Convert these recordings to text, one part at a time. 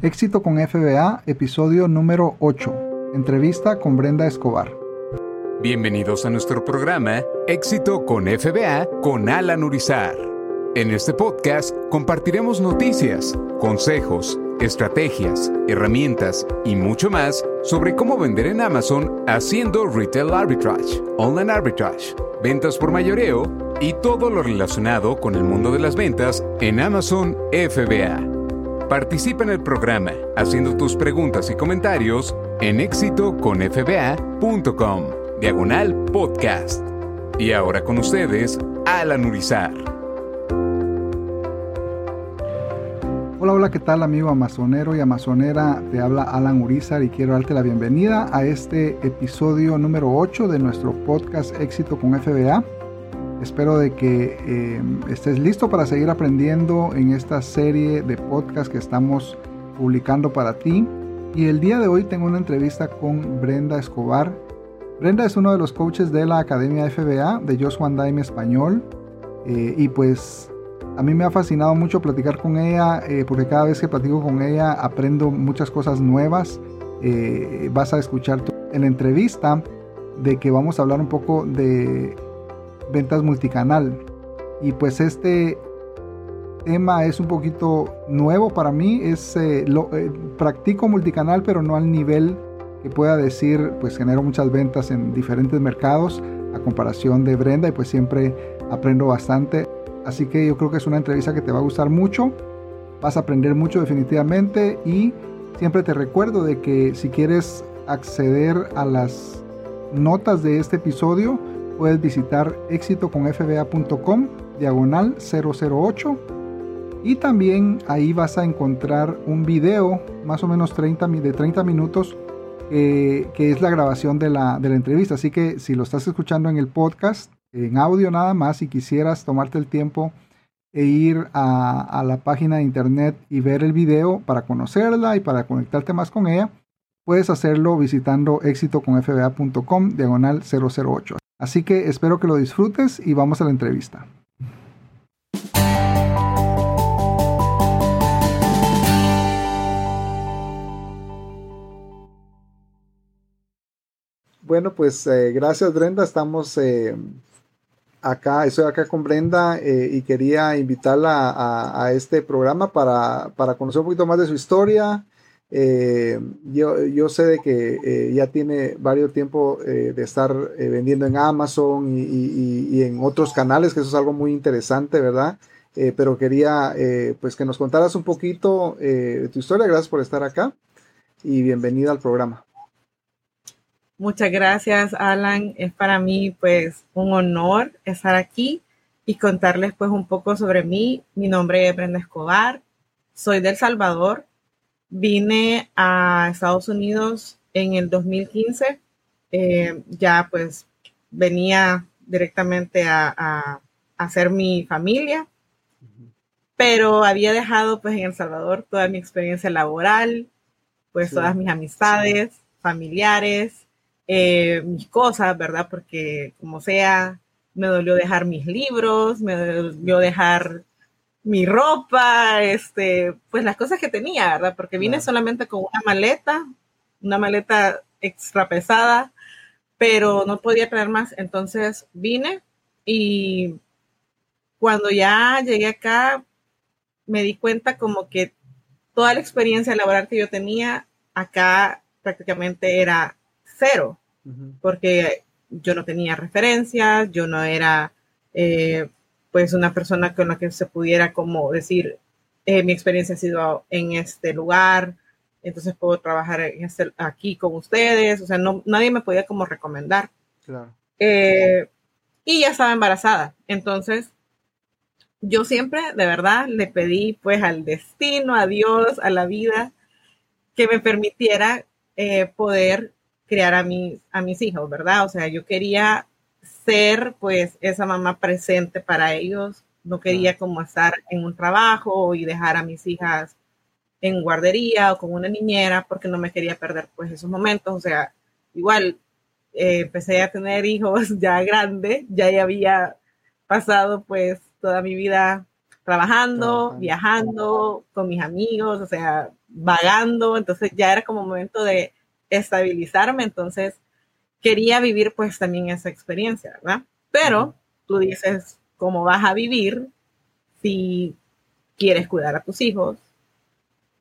Éxito con FBA, episodio número 8. Entrevista con Brenda Escobar. Bienvenidos a nuestro programa Éxito con FBA con Alan Urizar. En este podcast compartiremos noticias, consejos, estrategias, herramientas y mucho más sobre cómo vender en Amazon haciendo retail arbitrage, online arbitrage, ventas por mayoreo y todo lo relacionado con el mundo de las ventas en Amazon FBA. Participa en el programa haciendo tus preguntas y comentarios en éxitoconfba.com, diagonal podcast. Y ahora con ustedes, Alan Urizar. Hola, hola, ¿qué tal amigo amazonero y amazonera? Te habla Alan Urizar y quiero darte la bienvenida a este episodio número 8 de nuestro podcast Éxito con FBA. Espero de que eh, estés listo para seguir aprendiendo en esta serie de podcast que estamos publicando para ti. Y el día de hoy tengo una entrevista con Brenda Escobar. Brenda es uno de los coaches de la Academia FBA de Joshua Daime Español. Eh, y pues a mí me ha fascinado mucho platicar con ella eh, porque cada vez que platico con ella aprendo muchas cosas nuevas. vas a escuchar en la entrevista de que vamos a hablar un poco de ventas multicanal. Y pues este tema es un poquito nuevo para mí. Es, eh, lo, eh, practico multicanal, pero no al nivel que pueda decir, pues genero muchas ventas en diferentes mercados a comparación de Brenda y pues siempre aprendo bastante. Así que yo creo que es una entrevista que te va a gustar mucho. Vas a aprender mucho definitivamente y siempre te recuerdo de que si quieres acceder a las notas de este episodio, puedes visitar éxitoconfba.com diagonal 008 y también ahí vas a encontrar un video más o menos 30, de 30 minutos que es la grabación de la, de la entrevista. Así que si lo estás escuchando en el podcast, en audio nada más, si quisieras tomarte el tiempo e ir a, a, la página de internet y ver el video para conocerla y para conectarte más con ella, puedes hacerlo visitando éxitoconfba.com diagonal 008. Así que espero que lo disfrutes y vamos a la entrevista. Bueno, pues eh, gracias Brenda, estamos eh, acá, estoy acá con Brenda eh, y quería invitarla a, a este programa para, para, conocer un poquito más de su historia, eh, yo, yo, sé de que eh, ya tiene varios tiempo eh, de estar vendiendo en Amazon y, en otros canales, que eso es algo muy interesante, ¿verdad? Pero quería pues que nos contaras un poquito de tu historia. Gracias por estar acá y bienvenida al programa. Muchas gracias, Alan. Es para mí pues un honor estar aquí y contarles pues un poco sobre mí. Mi nombre es Brenda Escobar. Soy del Salvador, Vine a Estados Unidos en el 2015. Eh, ya pues venía directamente a, a, hacer mi familia, pero había dejado pues en El Salvador toda mi experiencia laboral, pues sí. todas mis amistades, sí. familiares, eh, mis cosas, ¿verdad? Porque como sea, me dolió dejar mis libros, me dolió dejar mi ropa, este, pues las cosas que tenía, ¿verdad? Porque vine claro. solamente con una maleta, una maleta extra pesada, pero no podía traer más. Entonces vine y cuando ya llegué acá, me di cuenta como que toda la experiencia laboral que yo tenía acá prácticamente era cero, uh -huh. porque yo no tenía referencias, yo no era eh, pues una persona con la que se pudiera como decir, eh, mi experiencia ha sido en este lugar, entonces puedo trabajar este, aquí con ustedes, o sea, no, nadie me podía como recomendar. Claro. Eh, y ya estaba embarazada, entonces yo siempre, de verdad, le pedí pues al destino, a Dios, a la vida, que me permitiera eh, poder criar a mis, a mis hijos, ¿verdad? O sea, yo quería ser pues esa mamá presente para ellos. No quería como estar en un trabajo y dejar a mis hijas en guardería o con una niñera porque no me quería perder pues esos momentos. O sea, igual eh, empecé a tener hijos ya grande, ya había pasado pues toda mi vida trabajando, viajando con mis amigos, o sea, vagando, entonces ya era como momento de estabilizarme, entonces quería vivir pues también esa experiencia, ¿verdad? Pero tú dices, ¿cómo vas a vivir si quieres cuidar a tus hijos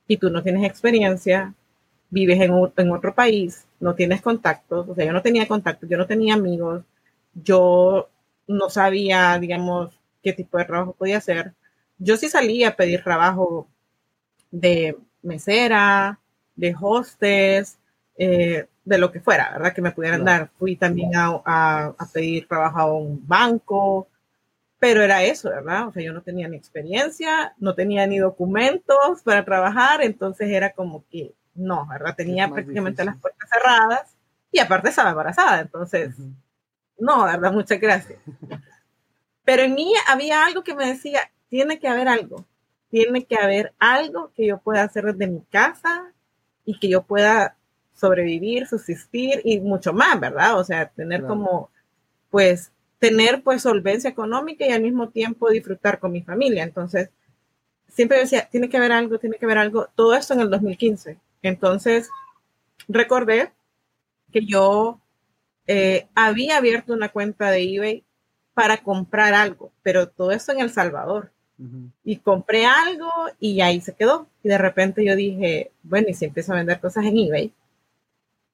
y tú no tienes experiencia, vives en, en otro país, no tienes contactos, o sea, yo no tenía contactos, yo no tenía amigos, yo no sabía, digamos, qué tipo de trabajo podía hacer. Yo sí salía a pedir trabajo de mesera, de hostes, eh, de lo que fuera, ¿verdad? Que me pudieran dar. Fui también a, a, pedir trabajo a un banco, pero era eso, ¿verdad? O sea, yo no tenía ni experiencia, no tenía ni documentos para trabajar, entonces era como que no, ¿verdad? Tenía prácticamente las puertas cerradas y aparte estaba embarazada, entonces, no, ¿verdad? Muchas gracias. Pero en mí había algo que me decía, tiene que haber algo, tiene que haber algo que yo pueda hacer desde mi casa y que yo pueda sobrevivir, subsistir y mucho más, ¿verdad? O sea, tener como, pues, tener pues solvencia económica y al mismo tiempo disfrutar con mi familia. Entonces, siempre decía, tiene que haber algo, tiene que haber algo. Todo esto en el 2015. Entonces, recordé que yo eh, había abierto una cuenta de eBay para comprar algo, pero todo esto en El Salvador. Y compré algo y ahí se quedó. Y de repente yo dije, bueno, y si empiezo a vender cosas en eBay.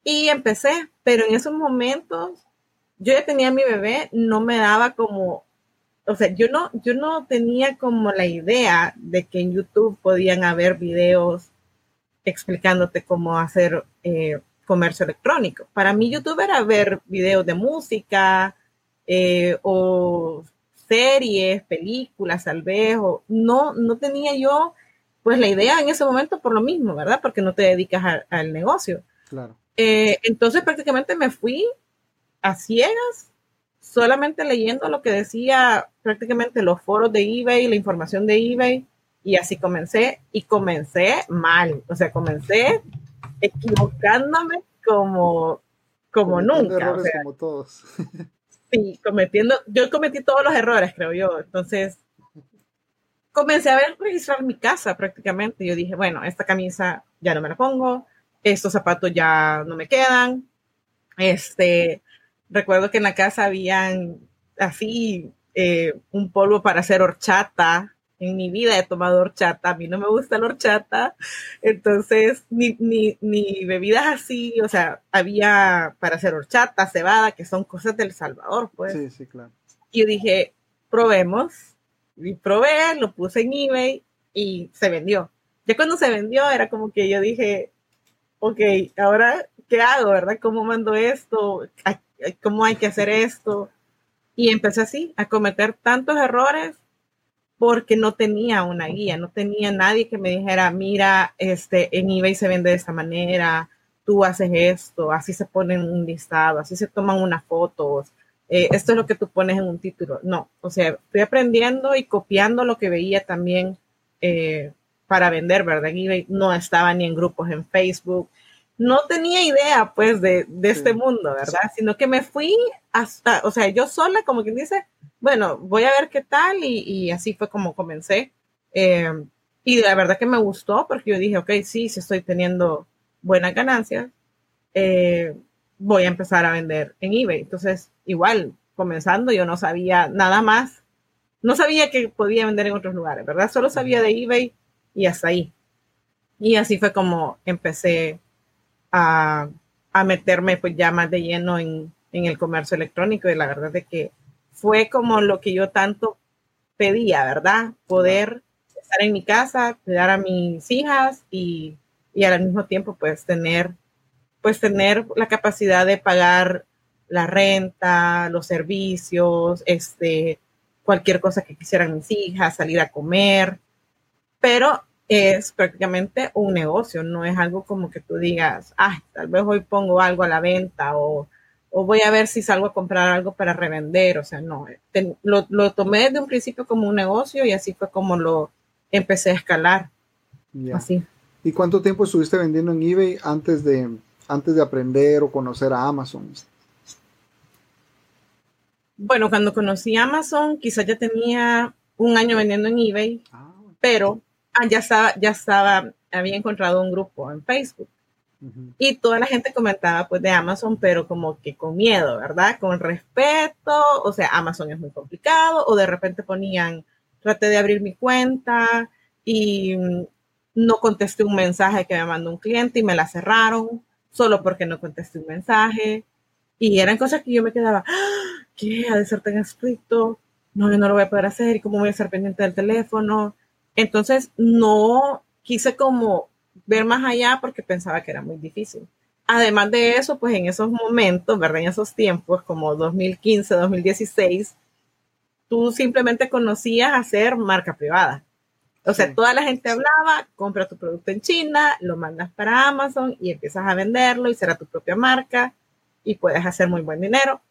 Y empecé, pero en esos momentos yo ya tenía mi bebé, no me daba como, o sea, yo no, yo no tenía como la idea de que en YouTube podían haber videos explicándote cómo hacer eh, comercio electrónico. Para mí YouTube era ver videos de música eh, o series, películas, tal vez, no, no tenía yo pues la idea en ese momento por lo mismo, ¿verdad? Porque no te dedicas al negocio. Claro. Eh, entonces prácticamente me fui a ciegas, solamente leyendo lo que decía prácticamente los foros de eBay, la información de eBay, y así comencé, y comencé mal, o sea, comencé equivocándome como, como nunca. Errores como todos. sí, cometiendo, yo cometí todos los errores, creo yo, entonces comencé a ver registrar mi casa prácticamente, yo dije, bueno, esta camisa ya no me la pongo, estos zapatos ya no me quedan, este, recuerdo que en la casa habían así eh, un polvo para hacer horchata. En mi vida he tomado horchata, a mí no me gusta la horchata, entonces ni, ni, ni bebidas así, o sea, había para hacer horchata, cebada, que son cosas del Salvador, pues. Sí, sí, claro. Y yo dije, probemos, y probé, lo puse en eBay y se vendió. Ya cuando se vendió era como que yo dije, ok, ahora, ¿qué hago, verdad? ¿Cómo mando esto? cómo hay que hacer esto. Y empecé así, a cometer tantos errores porque no tenía una guía, no tenía nadie que me dijera, mira, este, en eBay se vende de esta manera, tú haces esto, así se pone un listado, así se toman unas fotos, eh, esto es lo que tú pones en un título. No, o sea, estoy aprendiendo y copiando lo que veía también eh, para vender, ¿verdad? En eBay no estaba ni en grupos en Facebook, no tenía idea pues de, este mundo, ¿verdad? Sino que me fui hasta, o sea, yo sola, como quien dice, bueno, voy a ver qué tal y, así fue como comencé. Eh, y la verdad que me gustó porque yo dije, ok, sí, si estoy teniendo buenas ganancias, eh, voy a empezar a vender en eBay. Entonces, igual, comenzando, yo no sabía nada más, no sabía que podía vender en otros lugares, ¿verdad? Solo sabía de eBay y hasta ahí. Y así fue como empecé a, meterme pues ya más de lleno en, el comercio electrónico y la verdad es que fue como lo que yo tanto pedía, ¿verdad? Poder estar en mi casa, cuidar a mis hijas y, y al mismo tiempo pues tener, pues tener la capacidad de pagar la renta, los servicios, este, cualquier cosa que quisieran mis hijas, salir a comer, pero es prácticamente un negocio, no es algo como que tú digas, ah, tal vez hoy pongo algo a la venta o, voy a ver si salgo a comprar algo para revender, o sea, no, lo, tomé desde un principio como un negocio y así fue como lo empecé a escalar. Así. ¿Y cuánto tiempo estuviste vendiendo en eBay antes de, antes de aprender o conocer a Amazon? Bueno, cuando conocí Amazon, quizás ya tenía un año vendiendo en eBay, ah, pero Ah, ya estaba, ya estaba había encontrado un grupo en Facebook y toda la gente comentaba pues de Amazon, pero como que con miedo, ¿verdad? Con respeto, o sea, Amazon es muy complicado, o de repente ponían, traté de abrir mi cuenta y mm, no contesté un mensaje que me mandó un cliente y me la cerraron solo porque no contesté un mensaje. Y eran cosas que yo me quedaba, ¡Ah! ¿qué? Ha de ser tan estricto, no, yo no lo voy a poder hacer, ¿y cómo voy a estar pendiente del teléfono? Entonces, no quise como ver más allá porque pensaba que era muy difícil. Además de eso, pues en esos momentos, ¿verdad? En esos tiempos, como 2015, 2016, tú simplemente conocías hacer marca privada. O sea, toda la gente hablaba, compra tu producto en China, lo mandas para Amazon y empiezas a venderlo y será tu propia marca y puedes hacer muy buen dinero.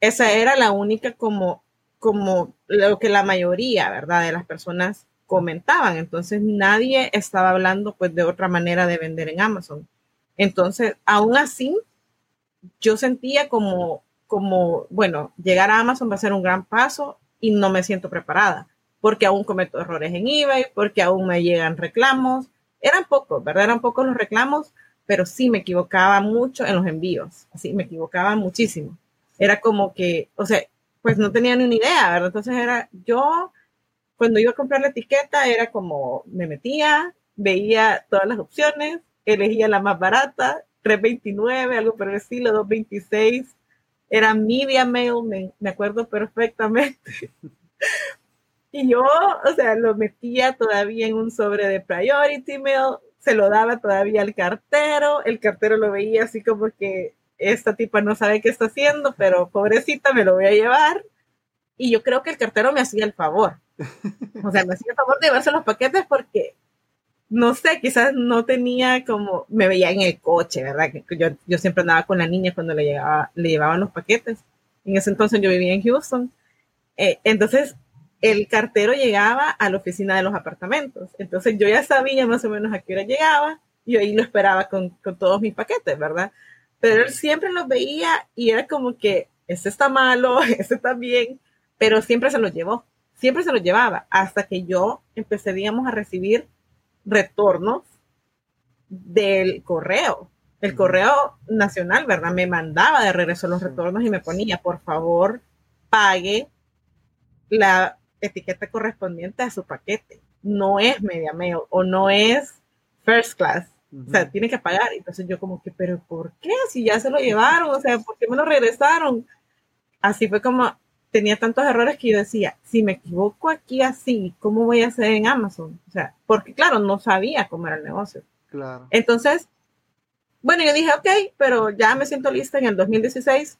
Esa era la única como, como lo que la mayoría, ¿verdad? De las personas comentaban. Entonces nadie estaba hablando pues de otra manera de vender en Amazon. Entonces, aún así, yo sentía como, como, bueno, llegar a Amazon va a ser un gran paso y no me siento preparada, porque aún cometo errores en eBay, porque aún me llegan reclamos. Eran pocos, ¿verdad? Eran pocos los reclamos, pero sí me equivocaba mucho en los envíos, así me equivocaba muchísimo. Era como que, o sea, pues no tenía ni una idea, ¿verdad? Entonces era, yo cuando iba a comprar la etiqueta era como me metía, veía todas las opciones, elegía la más barata, 329, algo por el estilo, 226. Era media mail, me, me acuerdo perfectamente. y yo, o sea, lo metía todavía en un sobre de priority mail, se lo daba todavía al cartero, el cartero lo veía así como que esta tipa no sabe qué está haciendo, pero pobrecita me lo voy a llevar. Y yo creo que el cartero me hacía el favor, o sea, me hacía el favor de llevarse los paquetes porque, no sé, quizás no tenía como, me veía en el coche, ¿verdad? Yo, yo siempre andaba con la niña cuando le, llevaba, le llevaban los paquetes. En ese entonces yo vivía en Houston. Eh, entonces, el cartero llegaba a la oficina de los apartamentos. Entonces, yo ya sabía más o menos a qué hora llegaba y ahí lo esperaba con, con todos mis paquetes, ¿verdad? Pero él siempre los veía y era como que, ese está malo, ese está bien, pero siempre se los llevó siempre se lo llevaba hasta que yo empecé, digamos, a recibir retornos del correo. El correo nacional, ¿verdad? Me mandaba de regreso los retornos y me ponía, por favor, pague la etiqueta correspondiente a su paquete. No es media mail o no es first class. O sea, tiene que pagar. Entonces yo como que, pero ¿por qué? Si ya se lo llevaron, o sea, ¿por qué me lo regresaron? Así fue como tenía tantos errores que yo decía, si me equivoco aquí así, ¿cómo voy a hacer en Amazon? O sea, porque claro, no sabía cómo era el negocio. Claro. Entonces, bueno, yo dije, ok, pero ya me siento lista. En el 2016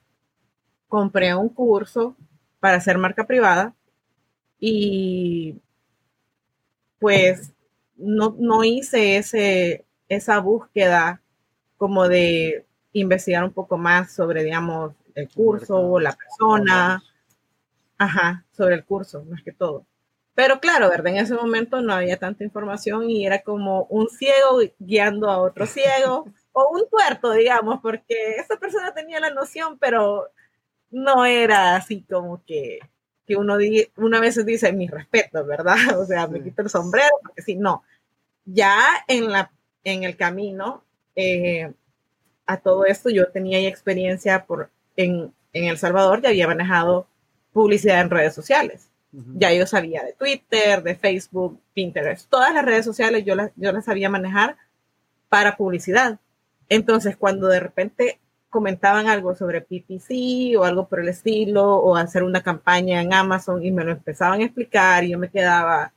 compré un curso para hacer marca privada y pues no, no hice ese, esa búsqueda como de investigar un poco más sobre, digamos, el curso, o la persona, Ajá, sobre el curso, más que todo. Pero claro, ¿verdad? En ese momento no había tanta información y era como un ciego guiando a otro ciego o un tuerto, digamos, porque esa persona tenía la noción, pero no era así como que, que uno, una vez dice mi respeto, ¿verdad? O sea, me quito el sombrero, porque si no, ya en, la, en el camino eh, a todo esto yo tenía experiencia por, en, en El Salvador, ya había manejado publicidad en redes sociales. Ya yo sabía de Twitter, de Facebook, Pinterest, todas las redes sociales yo las, yo las sabía manejar para publicidad. Entonces, cuando de repente comentaban algo sobre PPC o algo por el estilo, o hacer una campaña en Amazon y me lo empezaban a explicar y yo me quedaba,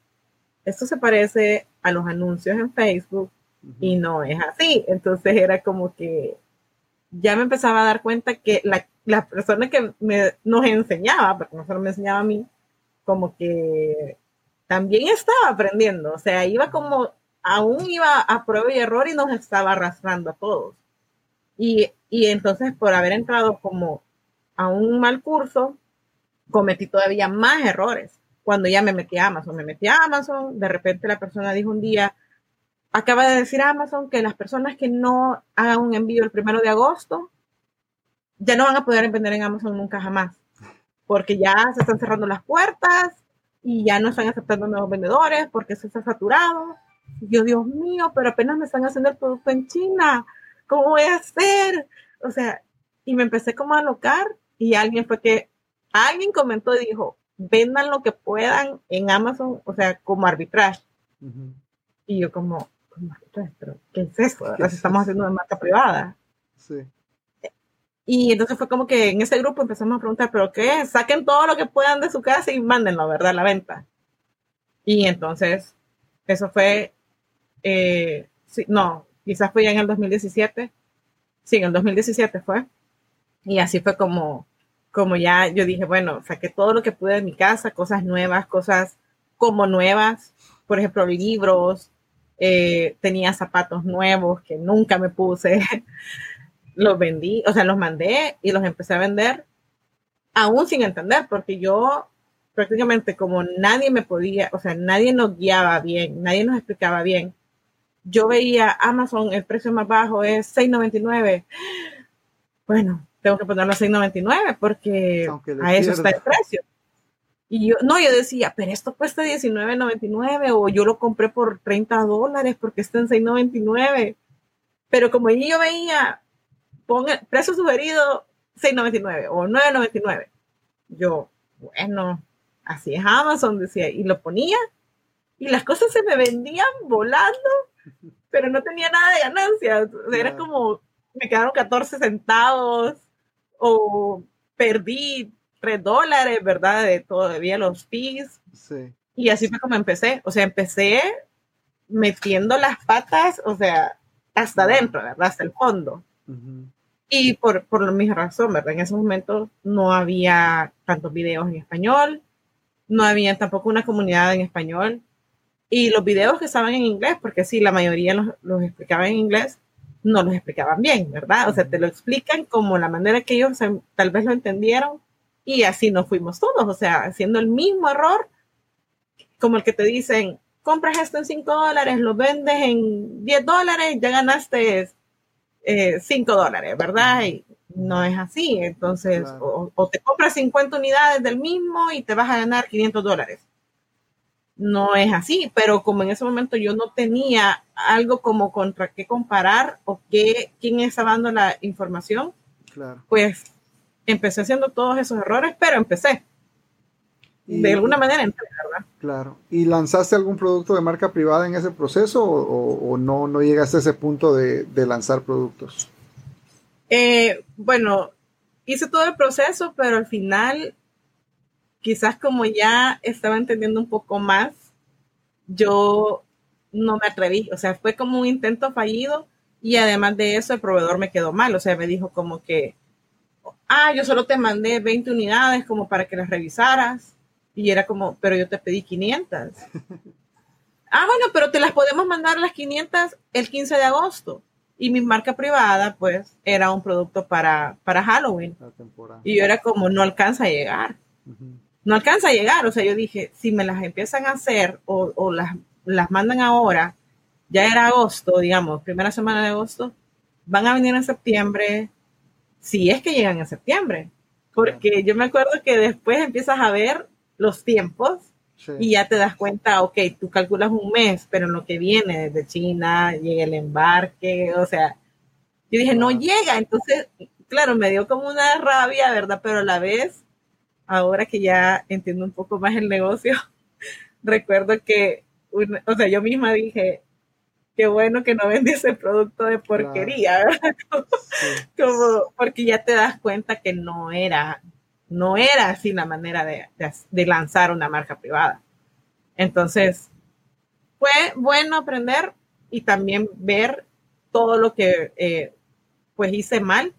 esto se parece a los anuncios en Facebook y no es así. Entonces era como que ya me empezaba a dar cuenta que la la persona que me, nos enseñaba, porque no solo me enseñaba a mí, como que también estaba aprendiendo, o sea, iba como, aún iba a prueba y error y nos estaba arrastrando a todos. Y, y entonces por haber entrado como a un mal curso, cometí todavía más errores. Cuando ya me metí a Amazon, me metí a Amazon, de repente la persona dijo un día, acaba de decir Amazon que las personas que no hagan un envío el primero de agosto ya no van a poder vender en Amazon nunca jamás, porque ya se están cerrando las puertas y ya no están aceptando nuevos vendedores porque eso está saturado. yo, Dios mío, pero apenas me están haciendo el producto en China, ¿cómo voy a hacer? O sea, y me empecé como a alocar y alguien fue que, alguien comentó y dijo, vendan lo que puedan en Amazon, o sea, como arbitraje. Y yo como, como arbitraje, pero ¿qué es eso? ¿Qué estamos haciendo de marca privada. Sí. Y entonces fue como que en ese grupo empezamos a preguntar, ¿pero qué? Saquen todo lo que puedan de su casa y mándenlo, ¿verdad? A la venta. Y entonces, eso fue, eh, no, quizás fue ya en el 2017. Sí, en el 2017 fue. Y así fue como, como ya yo dije, bueno, saqué todo lo que pude de mi casa, cosas nuevas, cosas como nuevas, por ejemplo, libros, eh, tenía zapatos nuevos que nunca me puse, los vendí, o sea, los mandé y los empecé a vender, aún sin entender, porque yo prácticamente como nadie me podía, o sea, nadie nos guiaba bien, nadie nos explicaba bien. Yo veía Amazon, el precio más bajo es 6.99. Bueno, tengo que ponerlo a 6.99 porque a eso está el precio. Y yo, no, yo decía, pero esto cuesta 19.99 o yo lo compré por 30 dólares porque está en 6.99. Pero como yo veía, ponga, precio sugerido 6.99 o 9.99. Yo, bueno, así es Amazon, decía, y lo ponía y las cosas se me vendían volando, pero no tenía nada de ganancia. era como, me quedaron 14 centavos o perdí 3 dólares, ¿verdad? De todavía los fees. Sí. Y así fue como empecé. O sea, empecé metiendo las patas, o sea, hasta adentro, ¿verdad? Hasta el fondo. Y por, por la misma razón, ¿verdad? En ese momento no había tantos videos en español, no había tampoco una comunidad en español. Y los videos que estaban en inglés, porque sí, la mayoría los, los explicaban en inglés, no los explicaban bien, ¿verdad? O sea, te lo explican como la manera que ellos tal vez lo entendieron y así nos fuimos todos, o sea, haciendo el mismo error como el que te dicen, compras esto en 5 dólares, lo vendes en 10 dólares, ya ganaste 5 eh, dólares, ¿verdad? Y no es así. Entonces, o, te compras 50 unidades del mismo y te vas a ganar 500 dólares. No es así, pero como en ese momento yo no tenía algo como contra qué comparar o qué, quién estaba dando la información, pues empecé haciendo todos esos errores, pero empecé. De alguna manera ¿verdad? Claro. ¿Y lanzaste algún producto de marca privada en ese proceso o, no, no llegaste a ese punto de, de lanzar productos? Eh, bueno, hice todo el proceso, pero al final, quizás como ya estaba entendiendo un poco más, yo no me atreví. O sea, fue como un intento fallido y además de eso el proveedor me quedó mal. O sea, me dijo como que, ah, yo solo te mandé 20 unidades como para que las revisaras. Y era como, pero yo te pedí 500. ah, bueno, pero te las podemos mandar las 500 el 15 de agosto. Y mi marca privada, pues, era un producto para, para Halloween. Y yo era como, no alcanza a llegar. No alcanza a llegar. O sea, yo dije, si me las empiezan a hacer o, o las, las mandan ahora, ya era agosto, digamos, primera semana de agosto, van a venir en septiembre, si es que llegan en septiembre. Porque yo me acuerdo que después empiezas a ver los tiempos y ya te das cuenta, ok, tú calculas un mes, pero en lo que viene desde China, llega el embarque, o sea, yo dije, no llega, entonces, claro, me dio como una rabia, ¿verdad? Pero a la vez, ahora que ya entiendo un poco más el negocio, recuerdo que, o sea, yo misma dije, qué bueno que no vendí ese producto de porquería, ¿verdad? como, porque ya te das cuenta que no era no era así la manera de, lanzar una marca privada. Entonces, fue bueno aprender y también ver todo lo que eh, pues hice mal,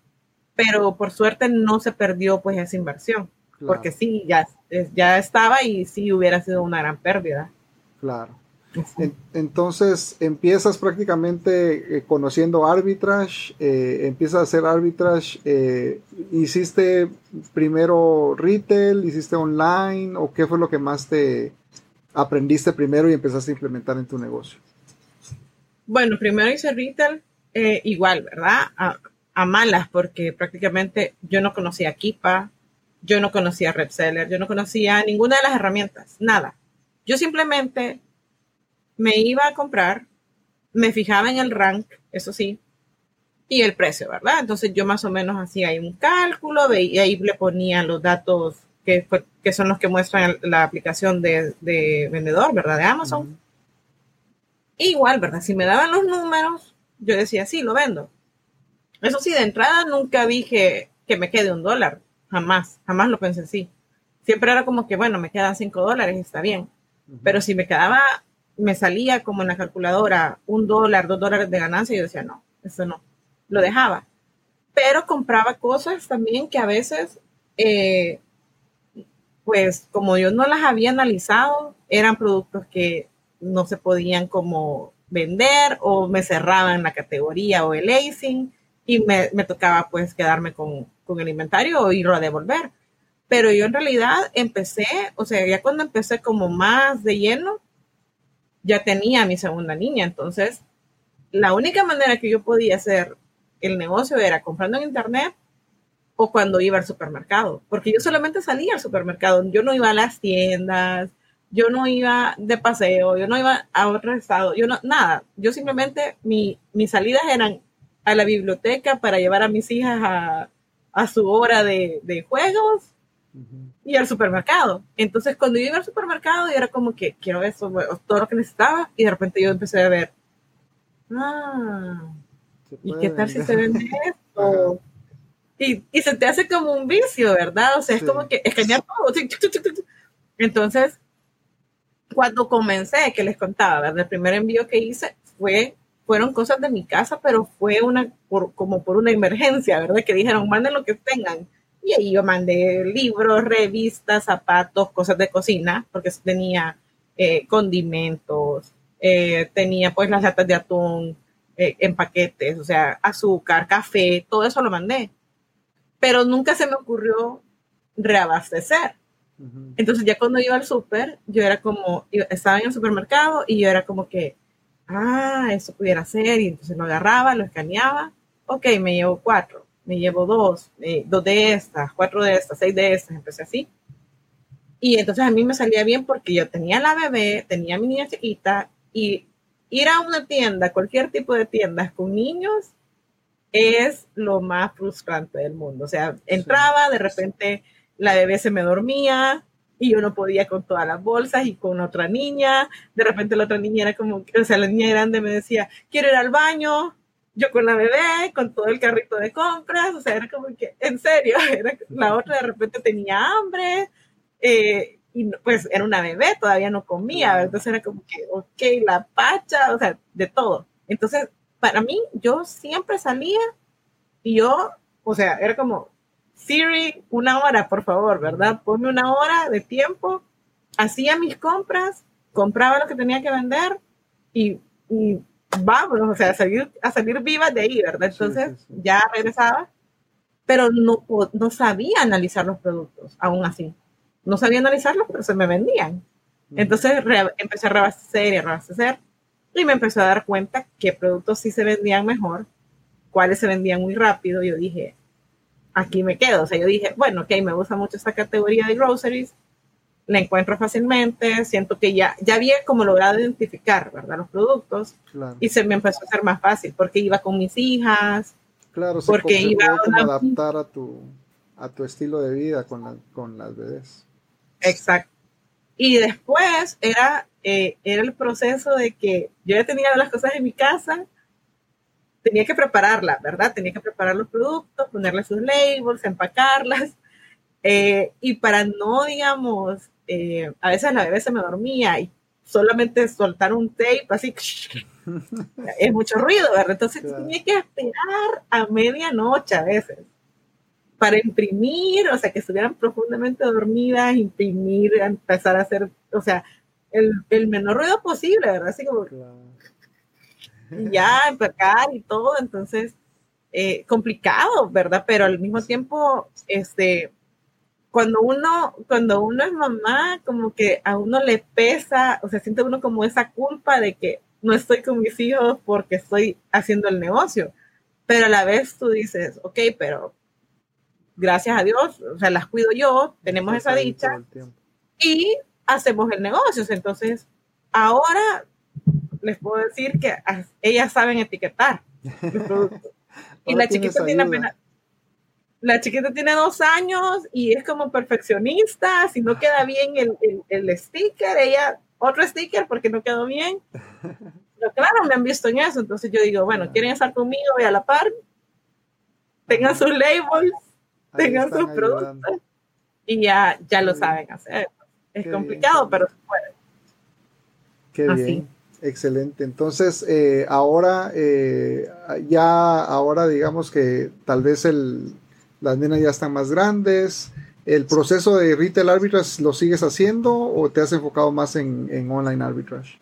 pero por suerte no se perdió pues esa inversión, porque sí, ya, ya estaba y sí hubiera sido una gran pérdida. Claro. Entonces empiezas prácticamente eh, conociendo arbitrage, eh, empiezas a hacer arbitrage, eh, hiciste primero retail, hiciste online o qué fue lo que más te aprendiste primero y empezaste a implementar en tu negocio. Bueno, primero hice retail igual, ¿verdad? A, a, malas porque prácticamente yo no conocía Kipa, yo no conocía Repseller, yo no conocía ninguna de las herramientas, nada. Yo simplemente me iba a comprar me fijaba en el rank, eso sí, y el precio, ¿verdad? Entonces yo más o menos hacía ahí un cálculo y ahí le ponía los datos que, que son los que muestran la aplicación de, de vendedor, ¿verdad? De Amazon. Igual, ¿verdad? Si me daban los números, yo decía, sí, lo vendo. Eso sí, de entrada nunca dije que me quede un dólar, jamás, jamás lo pensé así. Siempre era como que, bueno, me quedan cinco dólares, está bien. Pero si me quedaba, me salía como en la calculadora un dólar, dos dólares de ganancia, yo decía, no, eso no lo dejaba. Pero compraba cosas también que a veces, eh, pues como yo no las había analizado, eran productos que no se podían como vender o me cerraban la categoría o el lacing y me, tocaba pues quedarme con, con, el inventario o irlo a devolver. Pero yo en realidad empecé, o sea, ya cuando empecé como más de lleno, ya tenía mi segunda niña. Entonces, la única manera que yo podía hacer el negocio era comprando en internet o cuando iba al supermercado, porque yo solamente salía al supermercado, yo no iba a las tiendas, yo no iba de paseo, yo no iba a otro estado, yo no, nada, yo simplemente, mi, mis salidas eran a la biblioteca para llevar a mis hijas a, a su hora de, de juegos y al supermercado. Entonces, cuando yo iba al supermercado, yo era como que quiero eso, todo lo que necesitaba, y de repente yo empecé a ver, ah, ¿Y qué tal si se vende esto? Y, y, se te hace como un vicio, ¿verdad? O sea, es como que escanear todo. Entonces, cuando comencé, que les contaba, ¿verdad? El primer envío que hice fue, fueron cosas de mi casa, pero fue una, por, como por una emergencia, ¿verdad? Que dijeron, manden lo que tengan. Y ahí yo mandé libros, revistas, zapatos, cosas de cocina, porque tenía eh, condimentos, eh, tenía pues las latas de atún, eh, en paquetes, o sea, azúcar, café, todo eso lo mandé. Pero nunca se me ocurrió reabastecer. Entonces ya cuando iba al súper, yo era como, estaba en el supermercado y yo era como que, ah, eso pudiera ser, y entonces lo agarraba, lo escaneaba, ok, me llevo cuatro, me llevo dos, eh, dos de estas, cuatro de estas, seis de estas, empecé así. Y entonces a mí me salía bien porque yo tenía la bebé, tenía mi niña chiquita y ir a una tienda, cualquier tipo de tiendas con niños, es lo más frustrante del mundo. O sea, entraba, de repente la bebé se me dormía y yo no podía con todas las bolsas y con otra niña. De repente la otra niña era como, o sea, la niña grande me decía, quiero ir al baño. Yo con la bebé, con todo el carrito de compras, o sea, era como que, en serio, era, la otra de repente tenía hambre, eh, y pues era una bebé, todavía no comía, entonces era como que, ok, la pacha, o sea, de todo. Entonces, para mí, yo siempre salía y yo, o sea, era como, Siri, una hora, por favor, ¿verdad? Ponme una hora de tiempo, hacía mis compras, compraba lo que tenía que vender y, y vamos, o sea, a salir, a salir viva de ahí, ¿verdad? Entonces, ya regresaba, pero no, no sabía analizar los productos, aún así no sabía analizarlos, pero se me vendían. Entonces empecé a reabastecer y a reabastecer y me empecé a dar cuenta qué productos sí se vendían mejor, cuáles se vendían muy rápido. Yo dije, aquí me quedo. O sea, yo dije, bueno, ok, me gusta mucho esta categoría de groceries, la encuentro fácilmente, siento que ya, ya había como logrado identificar, ¿verdad? Los productos y se me empezó a hacer más fácil porque iba con mis hijas. Claro, porque iba a adaptar a tu, a tu estilo de vida con, con las bebés. Exacto. Y después era, eh, era el proceso de que yo ya tenía las cosas en mi casa, tenía que prepararlas, ¿verdad? Tenía que preparar los productos, ponerle sus labels, empacarlas. Eh, y para no, digamos, eh, a veces la bebé se me dormía y solamente soltar un tape así es mucho ruido, ¿verdad? Entonces tenía que esperar a medianoche a veces para imprimir, o sea, que estuvieran profundamente dormidas, imprimir, empezar a hacer, o sea, el, el menor ruido posible, ¿verdad? Así como... Y ya, empacar y todo, entonces, eh, complicado, ¿verdad? Pero al mismo tiempo, este, cuando uno, cuando uno es mamá, como que a uno le pesa, o sea, siente uno como esa culpa de que no estoy con mis hijos porque estoy haciendo el negocio. Pero a la vez tú dices, ok, pero gracias a Dios, o sea, las cuido yo, tenemos esa dicha y hacemos el negocio. Entonces, ahora les puedo decir que ellas saben etiquetar los productos. y la chiquita tiene apenas, la chiquita tiene dos años y es como perfeccionista, si no queda bien el, el, sticker, ella otro sticker porque no quedó bien. Pero claro, me han visto en eso, entonces yo digo, bueno, quieren estar conmigo, voy a la par, tengan sus labels, tengan sus productos y ya, ya lo saben hacer. Es complicado, pero se puede. Qué bien. Excelente. Entonces, eh, ahora, eh, ya, ahora digamos que tal vez el, las nenas ya están más grandes. ¿El proceso de retail arbitrage lo sigues haciendo o te has enfocado más en, en online arbitrage?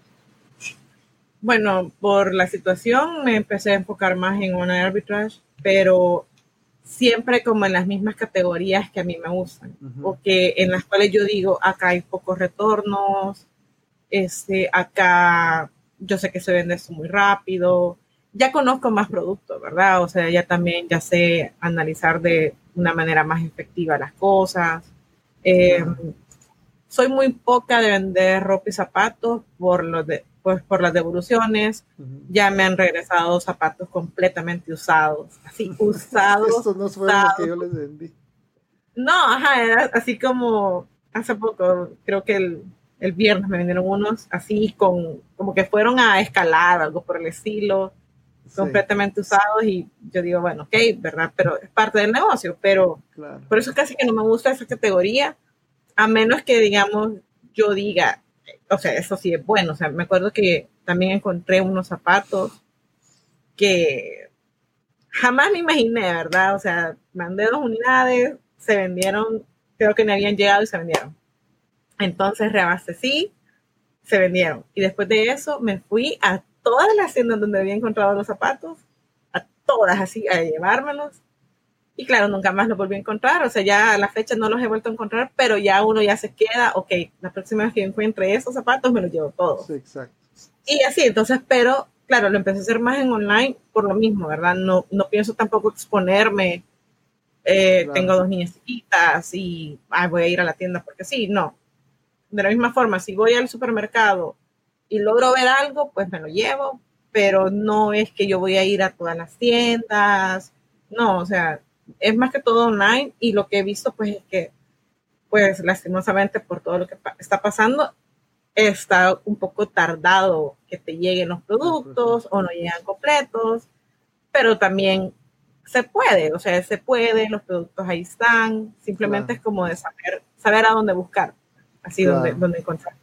Bueno, por la situación me empecé a enfocar más en online arbitrage, pero siempre como en las mismas categorías que a mí me gustan, o que en las cuales yo digo, acá hay pocos retornos, este, acá yo sé que se vende esto muy rápido, ya conozco más productos, ¿verdad? O sea, ya también ya sé analizar de una manera más efectiva las cosas. Eh, soy muy poca de vender ropa y zapatos por, los de, pues, por las devoluciones. Ya me han regresado zapatos completamente usados, así usados. Estos no fueron los que yo les vendí. No, ajá, era así como hace poco, creo que el, el viernes me vendieron unos así con, como que fueron a escalar, algo por el estilo completamente usados y yo digo, bueno, ok, ¿verdad? Pero es parte del negocio, pero por eso casi que no me gusta esa categoría, a menos que, digamos, yo diga, o sea, eso sí es bueno, o sea, me acuerdo que también encontré unos zapatos que jamás me imaginé, ¿verdad? O sea, mandé dos unidades, se vendieron, creo que me habían llegado y se vendieron. Entonces reabastecí, se vendieron. Y después de eso me fui a todas las tiendas donde había encontrado los zapatos, a todas así, a llevármelos. Y claro, nunca más los volví a encontrar, o sea, ya a la fecha no los he vuelto a encontrar, pero ya uno ya se queda, ok, la próxima vez que encuentre esos zapatos me los llevo todos. Sí, exacto. Y así, entonces, pero claro, lo empecé a hacer más en online por lo mismo, ¿verdad? No, no pienso tampoco exponerme. Eh, tengo dos niñas chiquitas y voy a ir a la tienda porque sí, no. De la misma forma, si voy al supermercado y logro ver algo, pues me lo llevo, pero no es que yo voy a ir a todas las tiendas, no, o sea, es más que todo online y lo que he visto pues es que, pues lastimosamente por todo lo que está pasando, está un poco tardado que te lleguen los productos o no llegan completos, pero también se puede, o sea, se puede, los productos ahí están, simplemente es como de saber, saber a dónde buscar, así donde, donde encontrar.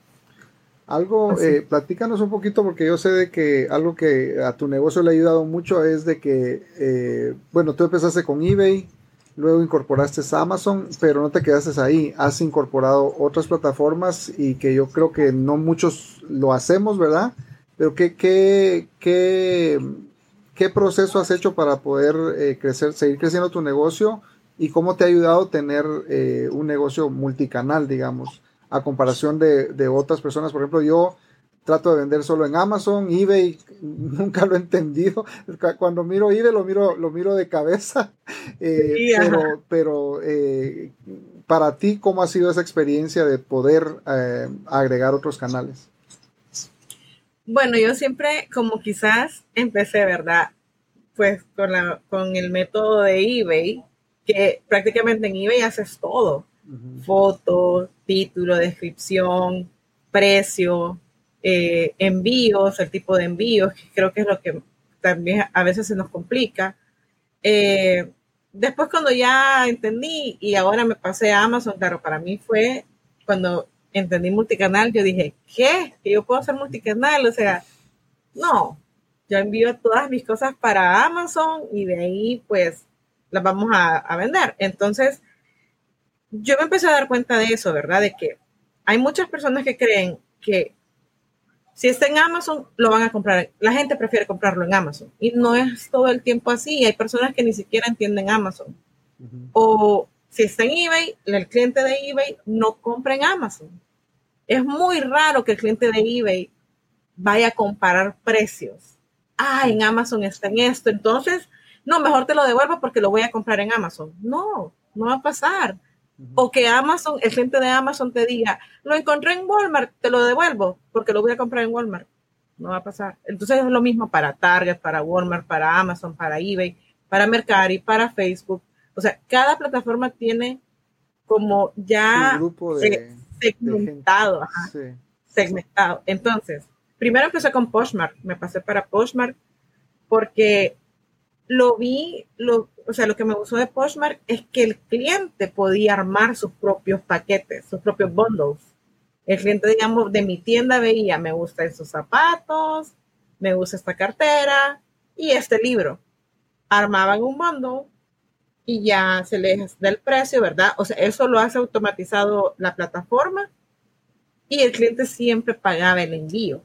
Algo, eh, platícanos un poquito porque yo sé de que algo que a tu negocio le ha ayudado mucho es de que, eh, bueno, tú empezaste con eBay, luego incorporaste a Amazon, pero no te quedaste ahí, has incorporado otras plataformas y que yo creo que no muchos lo hacemos, ¿verdad? Pero ¿qué, qué, qué, qué proceso has hecho para poder eh, crecer, seguir creciendo tu negocio y cómo te ha ayudado tener eh, un negocio multicanal, digamos? A comparación de, otras personas. Por ejemplo, yo trato de vender solo en Amazon, eBay, nunca lo he entendido. Cuando miro eBay lo miro, lo miro de cabeza. Eh, pero, pero eh, para ti, ¿cómo ha sido esa experiencia de poder eh, agregar otros canales? Bueno, yo siempre, como quizás empecé, ¿verdad? Pues con, la, con el método de eBay, que prácticamente en eBay haces todo fotos, título, descripción, precio, eh, envíos, el tipo de envíos, que creo que es lo que también a veces se nos complica. Eh, después cuando ya entendí y ahora me pasé a Amazon, claro, para mí fue cuando entendí multicanal, yo dije, ¿qué? ¿Que yo puedo hacer multicanal? O sea, no, yo envío todas mis cosas para Amazon y de ahí pues las vamos a vender. Entonces, yo me empecé a dar cuenta de eso, ¿verdad? De que hay muchas personas que creen que si está en Amazon, lo van a comprar. La gente prefiere comprarlo en Amazon. Y no es todo el tiempo así. Hay personas que ni siquiera entienden Amazon. O si está en eBay, el cliente de eBay no compra en Amazon. Es muy raro que el cliente de eBay vaya a comparar precios. Ah, en Amazon está en esto. Entonces, no, mejor te lo devuelvo porque lo voy a comprar en Amazon. No, no va a pasar. O que Amazon, el cliente de Amazon te diga, lo encontré en Walmart, te lo devuelvo porque lo voy a comprar en Walmart. no va a pasar. Entonces es lo mismo para Target, para Walmart, para Amazon, para eBay, para Mercari, para Facebook. O sea, cada plataforma tiene como ya grupo de, segmentado, segmentado. Entonces, primero empecé con Poshmark, me pasé para Poshmark porque lo vi, lo, o sea, lo que me gustó de Poshmark es que el cliente podía armar sus propios paquetes, sus propios bundles. El cliente, digamos, de mi tienda veía, me gustan esos zapatos, me gusta esta cartera y este libro. Armaban un bundle y ya se les da el precio, ¿verdad? O sea, eso lo hace automatizado la plataforma y el cliente siempre pagaba el envío.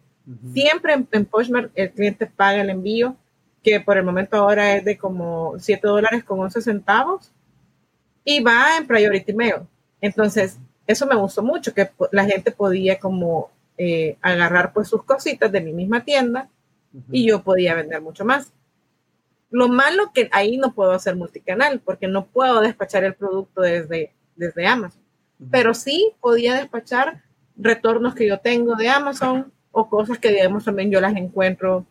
Siempre en, en Poshmark el cliente paga el envío que por el momento ahora es de como 7 dólares con 11 centavos y va en Priority Mail. Entonces, eso me gustó mucho, que la gente podía como eh, agarrar pues sus cositas de mi misma tienda y yo podía vender mucho más. Lo malo que ahí no puedo hacer multicanal porque no puedo despachar el producto desde, desde Amazon, pero sí podía despachar retornos que yo tengo de Amazon o cosas que digamos también yo las encuentro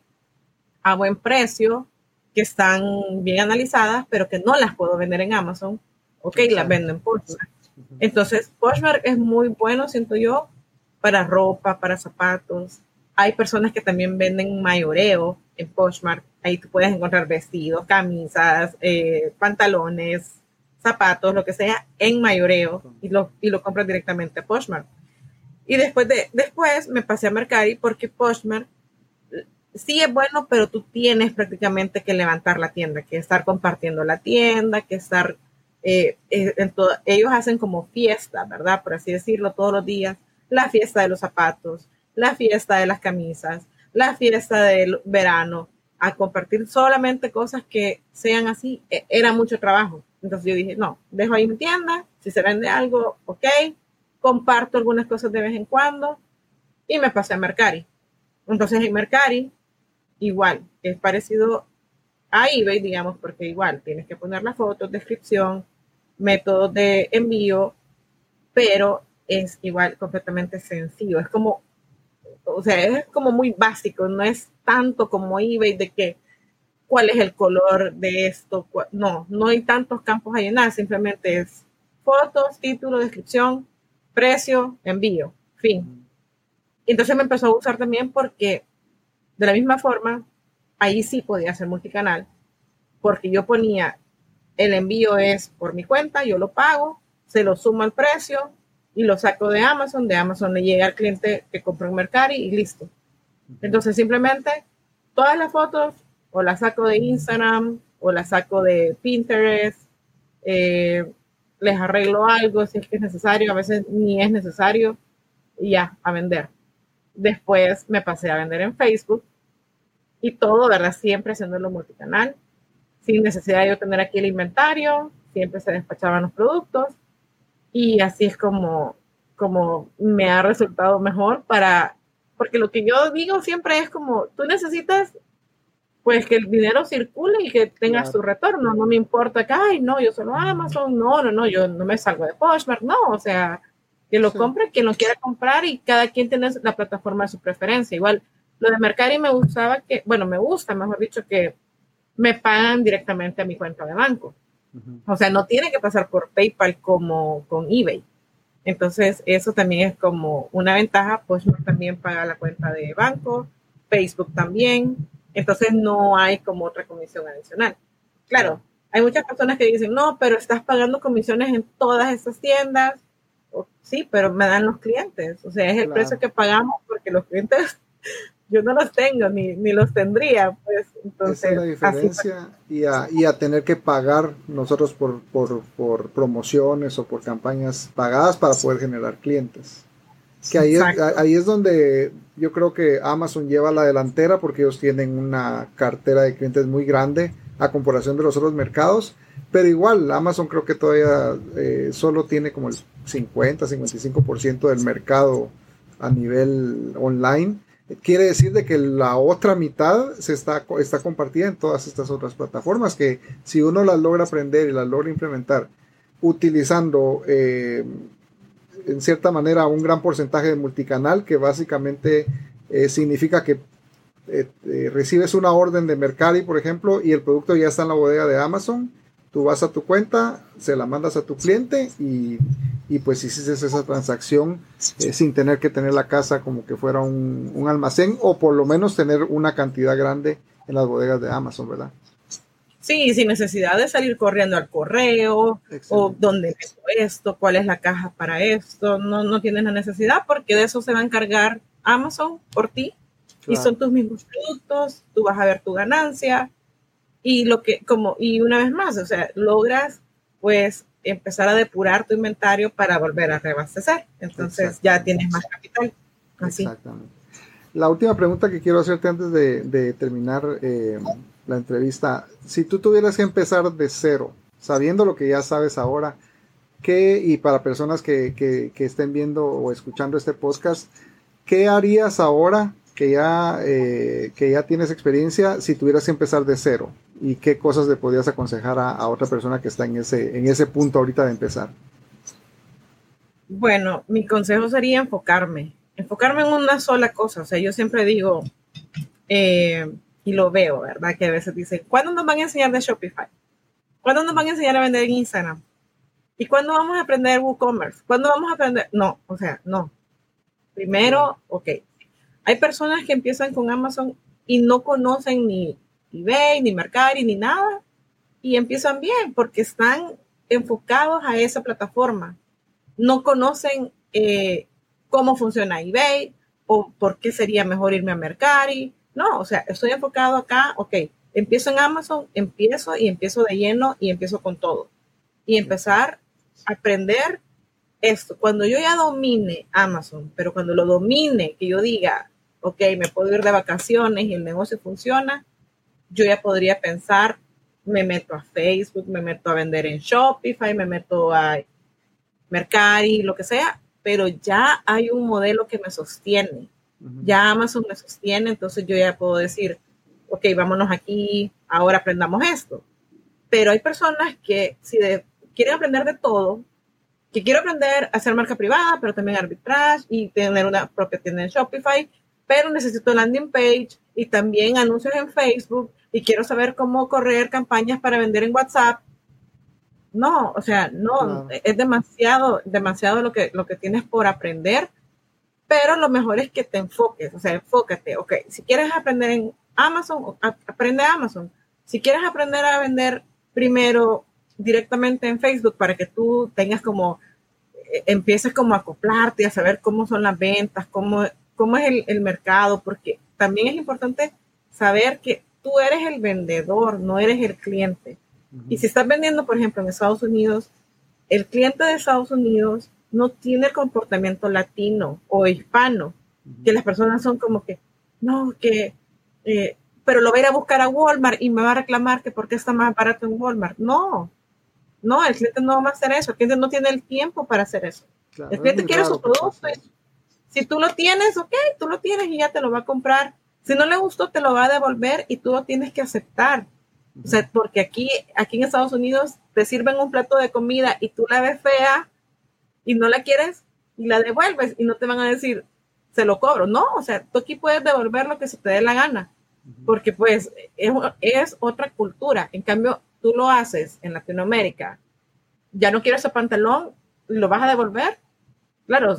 a buen precio, que están bien analizadas, pero que no las puedo vender en Amazon, ok, las vendo en Poshmark. Entonces, Poshmark es muy bueno, siento yo, para ropa, para zapatos. Hay personas que también venden mayoreo en Poshmark. Ahí tú puedes encontrar vestidos, camisas, eh, pantalones, zapatos, lo que sea, en mayoreo y lo, y lo compras directamente a Poshmark. Y después, de, después me pasé a Mercari porque Poshmark sí es bueno, pero tú tienes prácticamente que levantar la tienda, que estar compartiendo la tienda, que estar, eh, eh, en todo, ellos hacen como fiesta, ¿verdad? Por así decirlo, todos los días, la fiesta de los zapatos, la fiesta de las camisas, la fiesta del verano, a compartir solamente cosas que sean así, e, era mucho trabajo. Entonces yo dije, no, dejo ahí mi tienda, si se vende algo, ok, comparto algunas cosas de vez en cuando y me pasé a Mercari. Entonces en Mercari igual, es parecido a eBay, digamos, porque igual tienes que poner la foto, descripción, métodos de envío, pero es igual completamente sencillo. Es como, o sea, es como muy básico, no es tanto como eBay de que cuál es el color de esto. No, no hay tantos campos a llenar, simplemente es fotos, título, descripción, precio, envío, fin. Entonces me empezó a usar también porque de la misma forma, ahí sí podía ser multicanal, porque yo ponía el envío es por mi cuenta, yo lo pago, se lo sumo al precio y lo saco de Amazon, de Amazon le llega al cliente que compró en Mercari y listo. Entonces simplemente todas las fotos o las saco de Instagram o las saco de Pinterest, eh, les arreglo algo si es que es necesario, a veces ni es necesario y ya, a vender. Después me pasé a vender en Facebook y todo, ¿verdad? Siempre haciéndolo multicanal, sin necesidad de yo tener aquí el inventario, siempre se despachaban los productos y así es como, como me ha resultado mejor para, porque lo que yo digo siempre es como, tú necesitas pues que el dinero circule y que tengas tu retorno, no me importa que, ay, no, yo solo Amazon, no, no, no, yo no me salgo de Poshmark, no, o sea, que lo compre quien lo quiera comprar y cada quien tiene la plataforma de su preferencia. Igual, lo de Mercari me gustaba que, bueno, me gusta, mejor dicho, que me pagan directamente a mi cuenta de banco. O sea, no tiene que pasar por PayPal como con eBay. Entonces, eso también es como una ventaja, pues también paga la cuenta de banco, Facebook también. Entonces, no hay como otra comisión adicional. Claro, hay muchas personas que dicen, no, pero estás pagando comisiones en todas esas tiendas. Sí, pero me dan los clientes. O sea, es el precio que pagamos porque los clientes yo no los tengo ni, ni los tendría, pues entonces... Esa es la diferencia y, a, y a, tener que pagar nosotros por, por, por, promociones o por campañas pagadas para poder generar clientes. Que ahí es, ahí es donde yo creo que Amazon lleva la delantera porque ellos tienen una cartera de clientes muy grande a comparación de los otros mercados, pero igual Amazon creo que todavía eh, solo tiene como el 50-55% del mercado a nivel online. Quiere decir de que la otra mitad se está, está compartida en todas estas otras plataformas que si uno las logra aprender y las logra implementar utilizando eh, en cierta manera un gran porcentaje de multicanal que básicamente eh, significa que eh, recibes una orden de Mercari, por ejemplo, y el producto ya está en la bodega de Amazon, tú vas a tu cuenta, se la mandas a tu cliente y, y pues hiciste esa transacción eh, sin tener que tener la casa como que fuera un, un, almacén o por lo menos tener una cantidad grande en las bodegas de Amazon, ¿verdad? Sí, sin necesidad de salir corriendo al correo Excelente. o dónde meto esto, cuál es la caja para esto, no, no tienes la necesidad porque de eso se va a encargar Amazon por ti y son tus mismos productos, tú vas a ver tu ganancia y lo que, como, y una vez más, o sea, logras pues empezar a depurar tu inventario para volver a reabastecer. Entonces ya tienes más capital. Así. Exactamente. La última pregunta que quiero hacerte antes de, de terminar eh, la entrevista, si tú tuvieras que empezar de cero, sabiendo lo que ya sabes ahora, ¿qué, y para personas que, que, que estén viendo o escuchando este podcast, ¿qué harías ahora que ya, eh, que ya tienes experiencia si tuvieras que empezar de cero? ¿Y qué cosas le podrías aconsejar a, a, otra persona que está en ese, en ese punto ahorita de empezar? Bueno, mi consejo sería enfocarme, enfocarme en una sola cosa. O sea, yo siempre digo, eh, y lo veo, ¿verdad? Que a veces dicen, ¿cuándo nos van a enseñar de Shopify? ¿Cuándo nos van a enseñar a vender en Instagram? ¿Y cuándo vamos a aprender WooCommerce? ¿Cuándo vamos a aprender? No, o sea, no. Primero, ok, hay personas que empiezan con Amazon y no conocen ni eBay, ni Mercari, ni nada, y empiezan bien porque están enfocados a esa plataforma. No conocen eh, cómo funciona eBay o por qué sería mejor irme a Mercari. No, o sea, estoy enfocado acá, ok, empiezo en Amazon, empiezo y empiezo de lleno y empiezo con todo. Y empezar a aprender esto. Cuando yo ya domine Amazon, pero cuando lo domine, que yo diga, ok, me puedo ir de vacaciones y el negocio funciona, yo ya podría pensar, me meto a Facebook, me meto a vender en Shopify, me meto a Mercari, lo que sea, pero ya hay un modelo que me sostiene. Ya Amazon me sostiene, entonces yo ya puedo decir, ok, vámonos aquí, ahora aprendamos esto. Pero hay personas que si quieren aprender de todo, que quiero aprender a hacer marca privada, pero también arbitrage y tener una propia tienda en Shopify, pero necesito landing page y también anuncios en Facebook y quiero saber cómo correr campañas para vender en WhatsApp. No, o sea, no, es demasiado, demasiado lo que, lo que tienes por aprender, pero lo mejor es que te enfoques, o sea, enfócate, ok, si quieres aprender en Amazon, aprende Amazon. Si quieres aprender a vender primero directamente en Facebook para que tú tengas como, eh, empieces como a acoplarte, a saber cómo son las ventas, cómo cómo es el, el mercado, porque también es importante saber que tú eres el vendedor, no eres el cliente. Uh -huh. Y si estás vendiendo, por ejemplo, en Estados Unidos, el cliente de Estados Unidos no tiene el comportamiento latino o hispano, uh -huh. que las personas son como que, no, que, eh, pero lo voy a ir a buscar a Walmart y me va a reclamar que porque está más barato en Walmart. No, no, el cliente no va a hacer eso, el cliente no tiene el tiempo para hacer eso. Claro, el cliente quiere su producto si tú lo tienes, ok, tú lo tienes y ya te lo va a comprar. Si no le gustó, te lo va a devolver y tú lo tienes que aceptar. O sea, porque aquí, aquí en Estados Unidos te sirven un plato de comida y tú la ves fea y no la quieres y la devuelves y no te van a decir, se lo cobro. No, o sea, tú aquí puedes devolver lo que se te dé la gana, porque pues es, es otra cultura. En cambio, tú lo haces en Latinoamérica, ya no quieres ese pantalón, lo vas a devolver. Claro,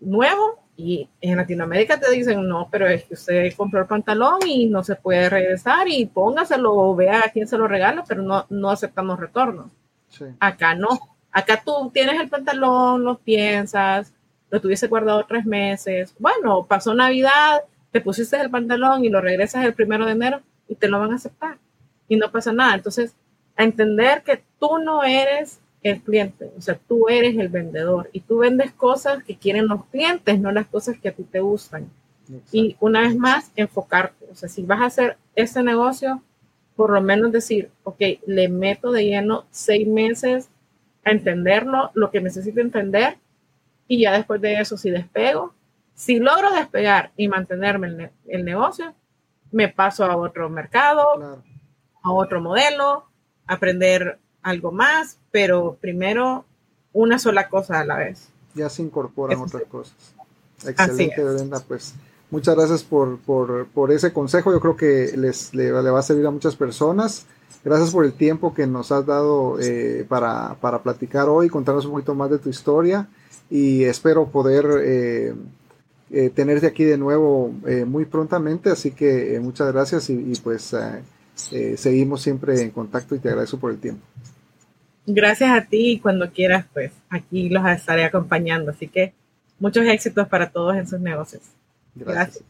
nuevo, y en Latinoamérica te dicen, no, pero es que usted compró el pantalón y no se puede regresar y póngaselo o vea a quién se lo regala, pero no, no aceptamos retornos. Sí. Acá no. Acá tú tienes el pantalón, lo piensas, lo tuviese guardado tres meses. Bueno, pasó Navidad, te pusiste el pantalón y lo regresas el primero de enero y te lo van a aceptar. Y no pasa nada. Entonces, a entender que tú no eres el cliente, o sea, tú eres el vendedor y tú vendes cosas que quieren los clientes, no las cosas que a ti te gustan. Exacto. Y una vez más, enfocarte, o sea, si vas a hacer ese negocio, por lo menos decir, ok, le meto de lleno seis meses a entenderlo, lo que necesito entender, y ya después de eso, si despego, si logro despegar y mantenerme el, ne el negocio, me paso a otro mercado, claro. a otro modelo, aprender algo más, pero primero una sola cosa a la vez. Ya se incorporan otras cosas. Excelente, Brenda. Pues Muchas gracias por, por, por ese consejo. Yo creo que les le, va a servir a muchas personas. Gracias por el tiempo que nos has dado eh, para, para, platicar hoy, contarnos un poquito más de tu historia y espero poder eh, eh, tenerte aquí de nuevo muy prontamente. Así que muchas gracias y, y pues seguimos siempre en contacto y te agradezco por el tiempo. Gracias a ti y cuando quieras, pues aquí los estaré acompañando. Así que muchos éxitos para todos en sus negocios. Gracias.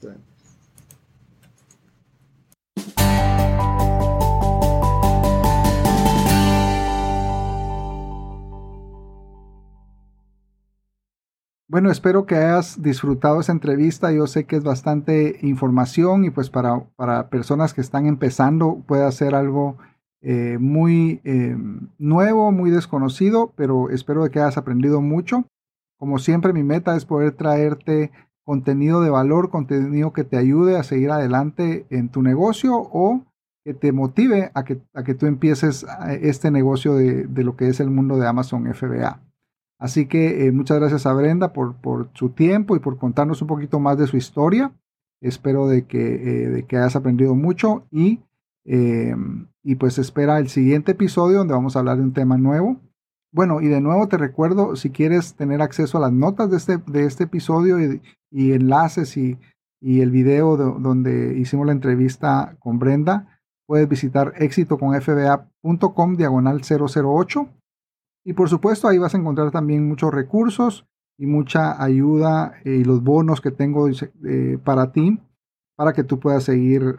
Bueno, espero que hayas disfrutado esa entrevista. Yo sé que es bastante información y pues para, para personas que están empezando puede ser algo eh, muy eh, nuevo, muy desconocido, pero espero que hayas aprendido mucho. Como siempre, mi meta es poder traerte contenido de valor, contenido que te ayude a seguir adelante en tu negocio o que te motive a que, a que tú empieces eh, este negocio de, lo que es el mundo de Amazon FBA. Así que muchas gracias a Brenda por, por, su tiempo y por contarnos un poquito más de su historia. Espero de que, de que hayas aprendido mucho y Em, y pues espera el siguiente episodio donde vamos a hablar de un tema nuevo. Bueno, y de nuevo te recuerdo, si quieres tener acceso a las notas de este, de este episodio y, enlaces y, el video donde hicimos la entrevista con Brenda, puedes visitar éxitoconfba.com diagonal 008. Y por supuesto ahí vas a encontrar también muchos recursos y mucha ayuda eh, y los bonos que tengo eh, para ti, para que tú puedas seguir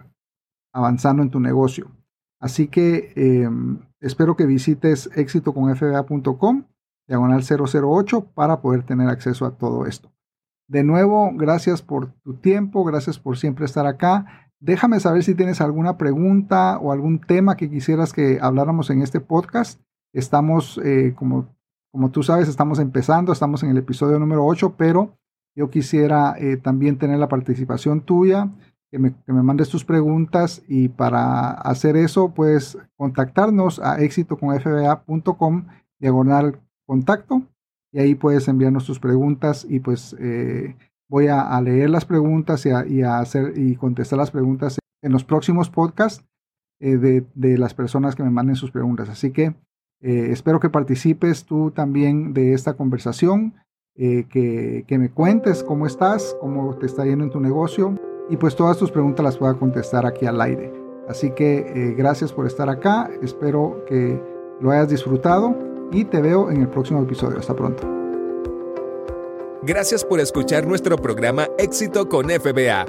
avanzando en tu negocio. Así que em, espero que visites éxitoconfba.com, diagonal 008, para poder tener acceso a todo esto. De nuevo, gracias por tu tiempo, gracias por siempre estar acá. Déjame saber si tienes alguna pregunta o algún tema que quisieras que habláramos en este podcast. Estamos, eh, como, como tú sabes, estamos empezando, estamos en el episodio número 8, pero yo quisiera eh, también tener la participación tuya que me, mandes tus preguntas y para hacer eso puedes contactarnos a éxitoconfba.com diagonal contacto y ahí puedes enviarnos tus preguntas y pues eh, voy a, leer las preguntas y a, hacer y contestar las preguntas en los próximos podcasts eh, de, las personas que me manden sus preguntas. Así que eh, espero que participes tú también de esta conversación, que, que me cuentes cómo estás, cómo te está yendo en tu negocio y pues todas tus preguntas las pueda contestar aquí al aire. Así que eh, gracias por estar acá, espero que lo hayas disfrutado y te veo en el próximo episodio. Hasta pronto. Gracias por escuchar nuestro programa Éxito con FBA.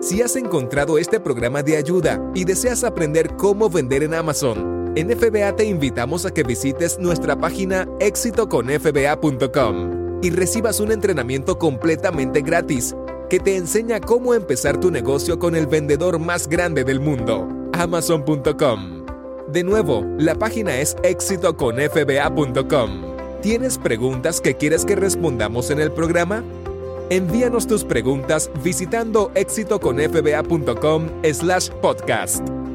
Si has encontrado este programa de ayuda y deseas aprender cómo vender en Amazon, en FBA te invitamos a que visites nuestra página éxitoconfba.com y recibas un entrenamiento completamente gratis que te enseña cómo empezar tu negocio con el vendedor más grande del mundo, amazon.com. De nuevo, la página es éxitoconfba.com. ¿Tienes preguntas que quieres que respondamos en el programa? Envíanos tus preguntas visitando éxitoconfba.com slash podcast.